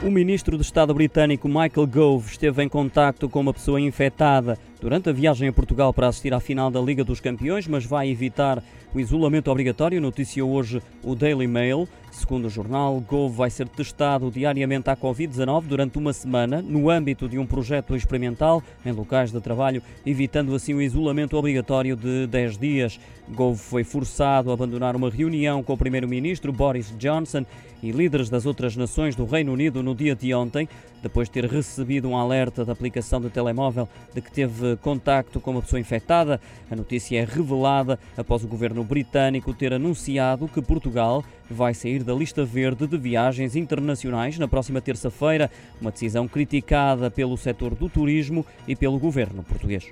O ministro de Estado britânico Michael Gove esteve em contacto com uma pessoa infectada durante a viagem a Portugal para assistir à final da Liga dos Campeões, mas vai evitar o isolamento obrigatório, noticiou hoje o Daily Mail. Segundo o jornal, Gove vai ser testado diariamente à Covid-19 durante uma semana, no âmbito de um projeto experimental em locais de trabalho, evitando assim o isolamento obrigatório de 10 dias. Gove foi forçado a abandonar uma reunião com o primeiro-ministro Boris Johnson e líderes das outras nações do Reino Unido no dia de ontem, depois de ter recebido um alerta da aplicação de telemóvel de que teve contacto com uma pessoa infectada. A notícia é revelada após o governo britânico ter anunciado que Portugal vai sair da lista verde de viagens internacionais na próxima terça-feira, uma decisão criticada pelo setor do turismo e pelo governo português.